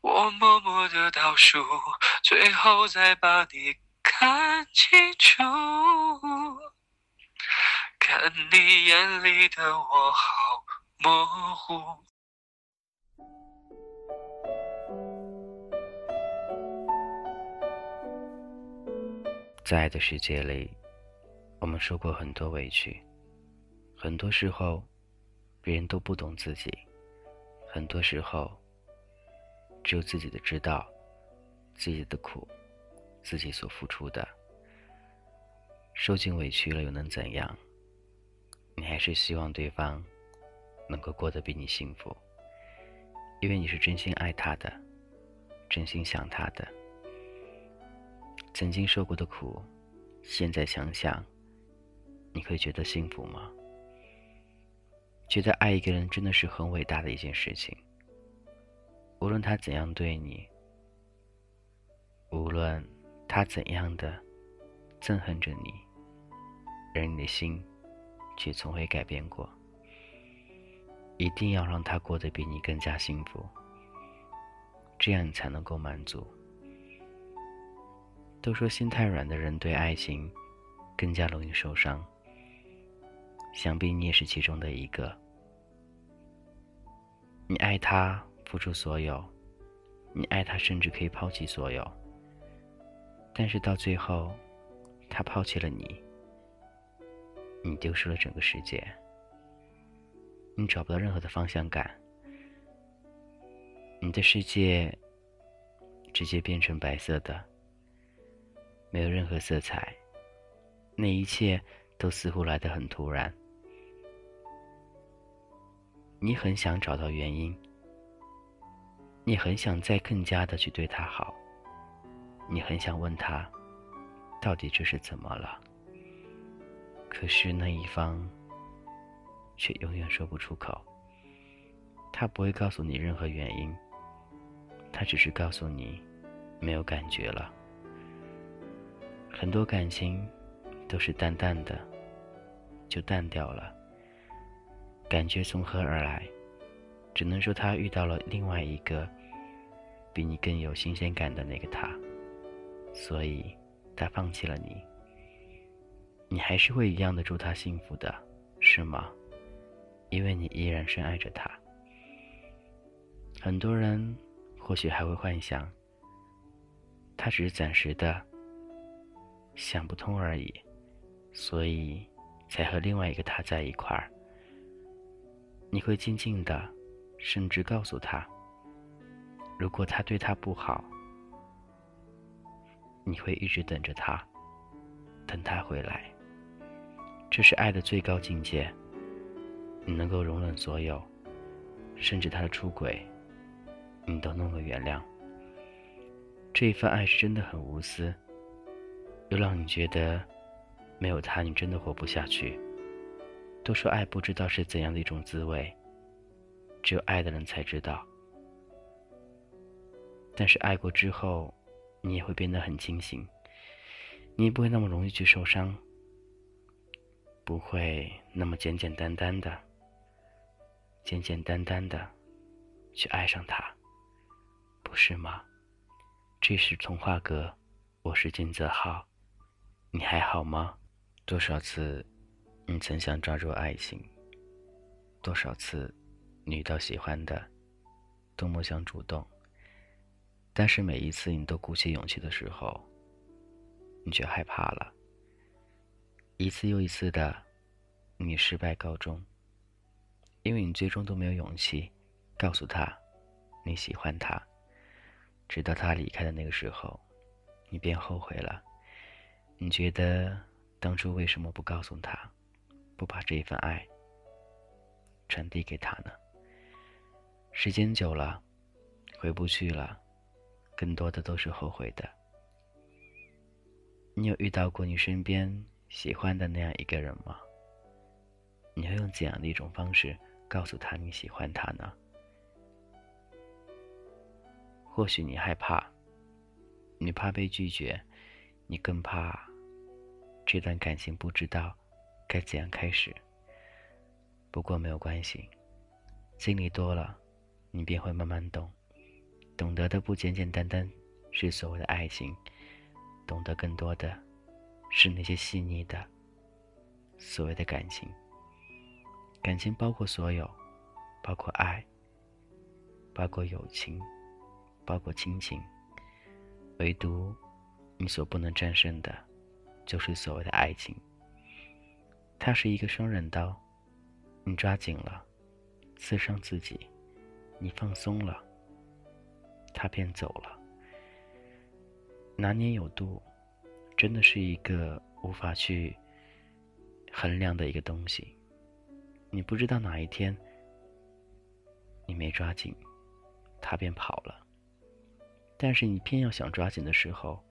我默默的倒数，最后再把你看清楚，看你眼里的我好模糊。在爱的世界里，我们受过很多委屈，很多时候，别人都不懂自己，很多时候，只有自己的知道，自己的苦，自己所付出的，受尽委屈了又能怎样？你还是希望对方能够过得比你幸福，因为你是真心爱他的，真心想他的。曾经受过的苦，现在想想，你会觉得幸福吗？觉得爱一个人真的是很伟大的一件事情。无论他怎样对你，无论他怎样的憎恨着你，而你的心却从未改变过。一定要让他过得比你更加幸福，这样你才能够满足。都说心太软的人对爱情更加容易受伤，想必你也是其中的一个。你爱他，付出所有，你爱他，甚至可以抛弃所有。但是到最后，他抛弃了你，你丢失了整个世界，你找不到任何的方向感，你的世界直接变成白色的。没有任何色彩，那一切都似乎来得很突然。你很想找到原因，你很想再更加的去对他好，你很想问他，到底这是怎么了？可是那一方却永远说不出口。他不会告诉你任何原因，他只是告诉你，没有感觉了。很多感情都是淡淡的，就淡掉了。感觉从何而来？只能说他遇到了另外一个比你更有新鲜感的那个他，所以他放弃了你。你还是会一样的祝他幸福的，是吗？因为你依然深爱着他。很多人或许还会幻想，他只是暂时的。想不通而已，所以才和另外一个他在一块儿。你会静静的，甚至告诉他，如果他对他不好，你会一直等着他，等他回来。这是爱的最高境界。你能够容忍所有，甚至他的出轨，你都能够原谅。这一份爱是真的很无私。又让你觉得，没有他你真的活不下去。都说爱不知道是怎样的一种滋味，只有爱的人才知道。但是爱过之后，你也会变得很清醒，你也不会那么容易去受伤，不会那么简简单单的、简简单单的去爱上他，不是吗？这是童话阁，我是金泽浩。你还好吗？多少次，你曾想抓住爱情？多少次，你遇到喜欢的，多么想主动，但是每一次你都鼓起勇气的时候，你却害怕了。一次又一次的，你失败告终，因为你最终都没有勇气告诉他你喜欢他，直到他离开的那个时候，你便后悔了。你觉得当初为什么不告诉他，不把这一份爱传递给他呢？时间久了，回不去了，更多的都是后悔的。你有遇到过你身边喜欢的那样一个人吗？你会用怎样的一种方式告诉他你喜欢他呢？或许你害怕，你怕被拒绝，你更怕这段感情不知道该怎样开始。不过没有关系，经历多了，你便会慢慢懂，懂得的不简简单单是所谓的爱情，懂得更多的是那些细腻的所谓的感情。感情包括所有，包括爱，包括友情。包括亲情，唯独你所不能战胜的，就是所谓的爱情。它是一个双刃刀，你抓紧了，刺伤自己；你放松了，他便走了。拿捏有度，真的是一个无法去衡量的一个东西。你不知道哪一天，你没抓紧，他便跑了。但是你偏要想抓紧的时候，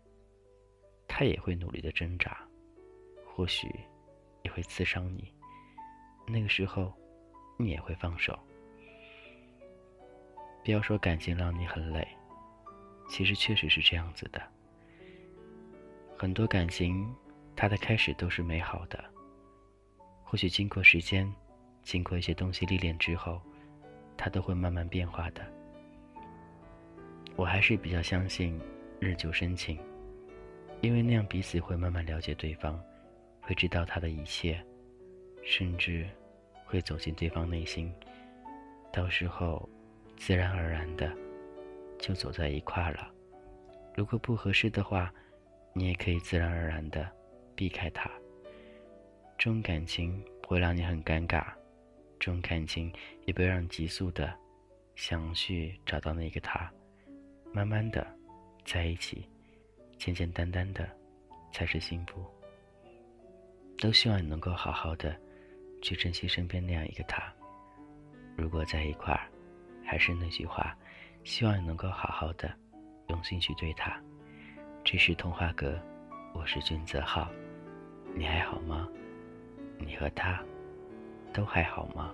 他也会努力的挣扎，或许也会刺伤你。那个时候，你也会放手。不要说感情让你很累，其实确实是这样子的。很多感情，它的开始都是美好的。或许经过时间，经过一些东西历练之后，它都会慢慢变化的。我还是比较相信日久生情，因为那样彼此会慢慢了解对方，会知道他的一切，甚至会走进对方内心，到时候自然而然的就走在一块了。如果不合适的话，你也可以自然而然的避开他。这种感情不会让你很尴尬，这种感情也不会让你急速的想去找到那个他。慢慢的，在一起，简简单单的，才是幸福。都希望你能够好好的，去珍惜身边那样一个他。如果在一块儿，还是那句话，希望你能够好好的，用心去对他。这是童话阁，我是君泽浩，你还好吗？你和他，都还好吗？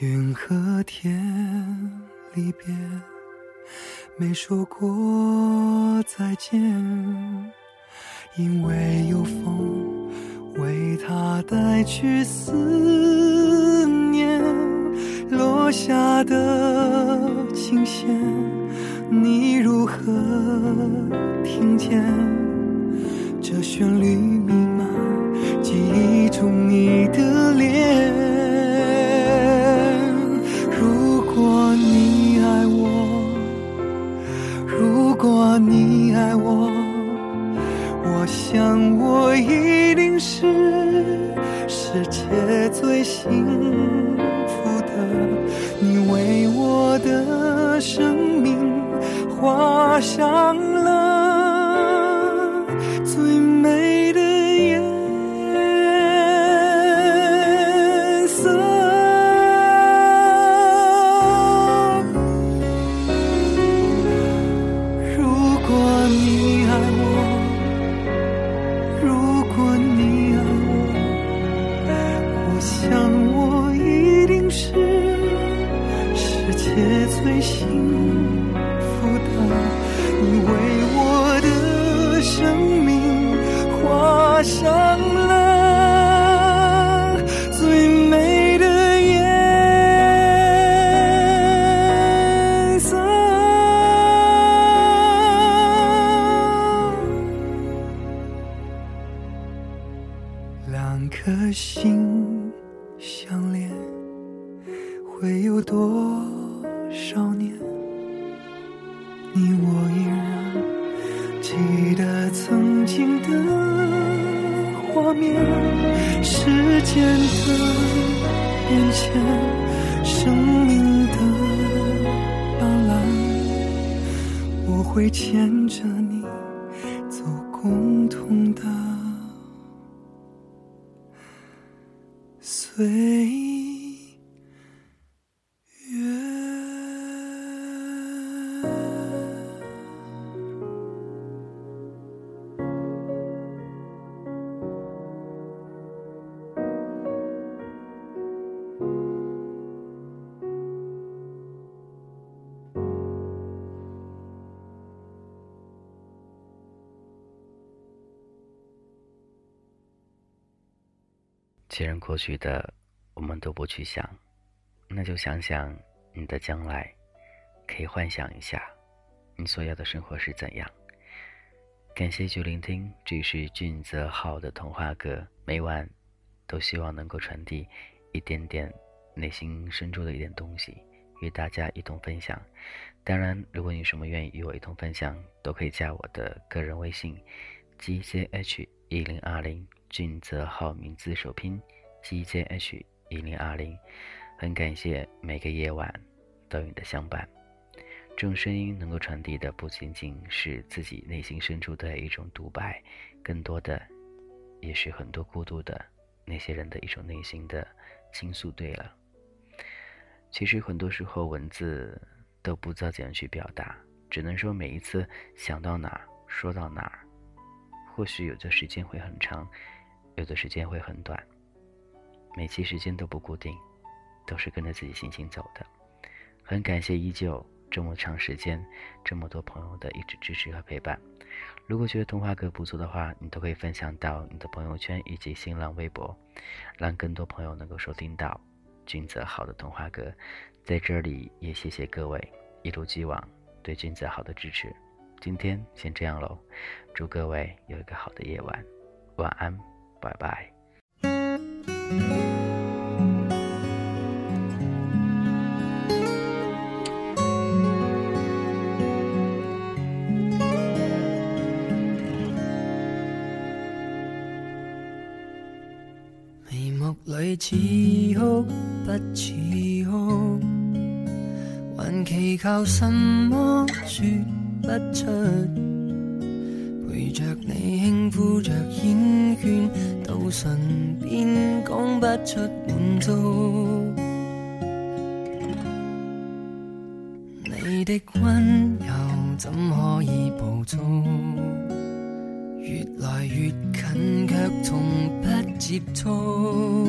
云和天离别，没说过再见，因为有风为他带去思念，落下的琴弦，你如何听见？旋律弥漫？记忆中你的两颗心相连，会有多少年？你我依然记得曾经的画面，时间的变迁，生命的斑斓，我会牵着既然过去的我们都不去想，那就想想你的将来，可以幻想一下你所要的生活是怎样。感谢去聆听，这是俊泽浩的童话歌，每晚都希望能够传递一点点内心深处的一点东西，与大家一同分享。当然，如果你有什么愿意与我一同分享，都可以加我的个人微信 gzh 一零二零。俊泽浩名字首拼 GJH 一零二零，很感谢每个夜晚都有你的相伴。这种声音能够传递的不仅仅是自己内心深处的一种独白，更多的也是很多孤独的那些人的一种内心的倾诉。对了，其实很多时候文字都不知道怎样去表达，只能说每一次想到哪儿说到哪儿，或许有的时间会很长。有的时间会很短，每期时间都不固定，都是跟着自己心情走的。很感谢依旧这么长时间，这么多朋友的一直支持和陪伴。如果觉得童话歌不错的话，你都可以分享到你的朋友圈以及新浪微博，让更多朋友能够收听到君泽好的童话歌。在这里也谢谢各位一如既往对君泽好的支持。今天先这样喽，祝各位有一个好的夜晚，晚安。拜拜。眉目里似哭不似哭，还祈求什么说不出。陪着你轻呼着烟圈，唇边讲不出满足。你的温柔怎可以捕捉？越来越近，却从不接触。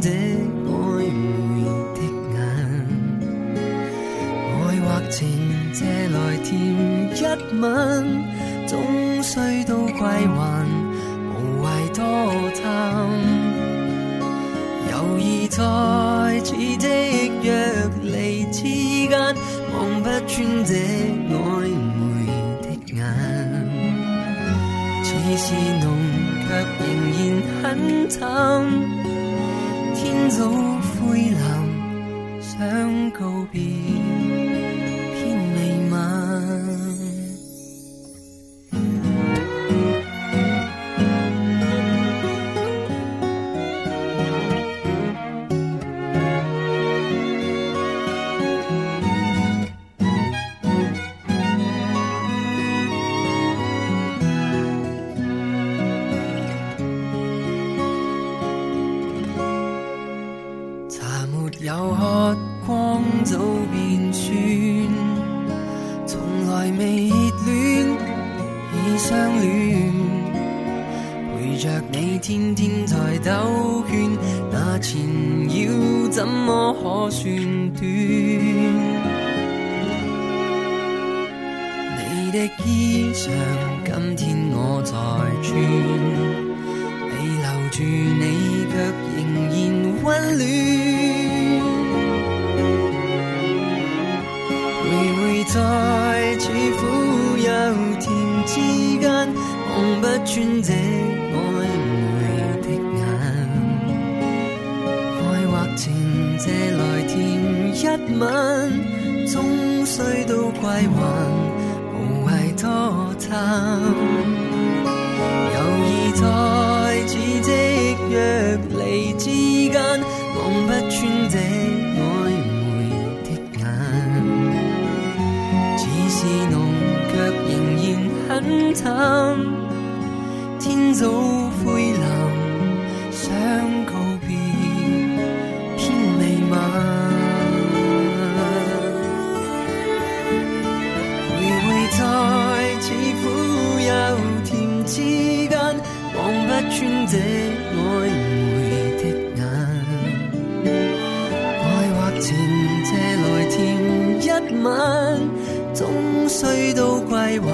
这暧昧的眼。爱或情借来甜一吻，终须都归还，无谓多贪。犹疑在似即若离之间，望不穿这暧昧的眼。似是浓，却仍然很淡。到灰蓝，想告别，你天天在兜圈，那缠绕怎么可算短？你的衣裳，今天我在穿。未留住你，却仍然温暖。徘徊在似苦又甜之間，望不穿。这一吻，終須都歸還，無謂多貪。猶疑在似即若離之間，望不穿這曖昧的眼。似是濃，卻仍然很淡。天早灰藍，之间，望不穿这暧昧的眼。爱或情借来甜一晚，终须都归还，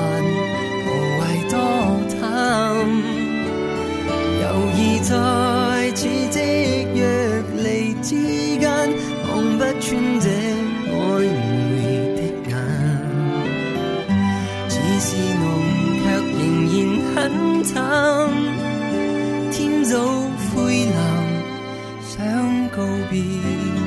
勾鼻。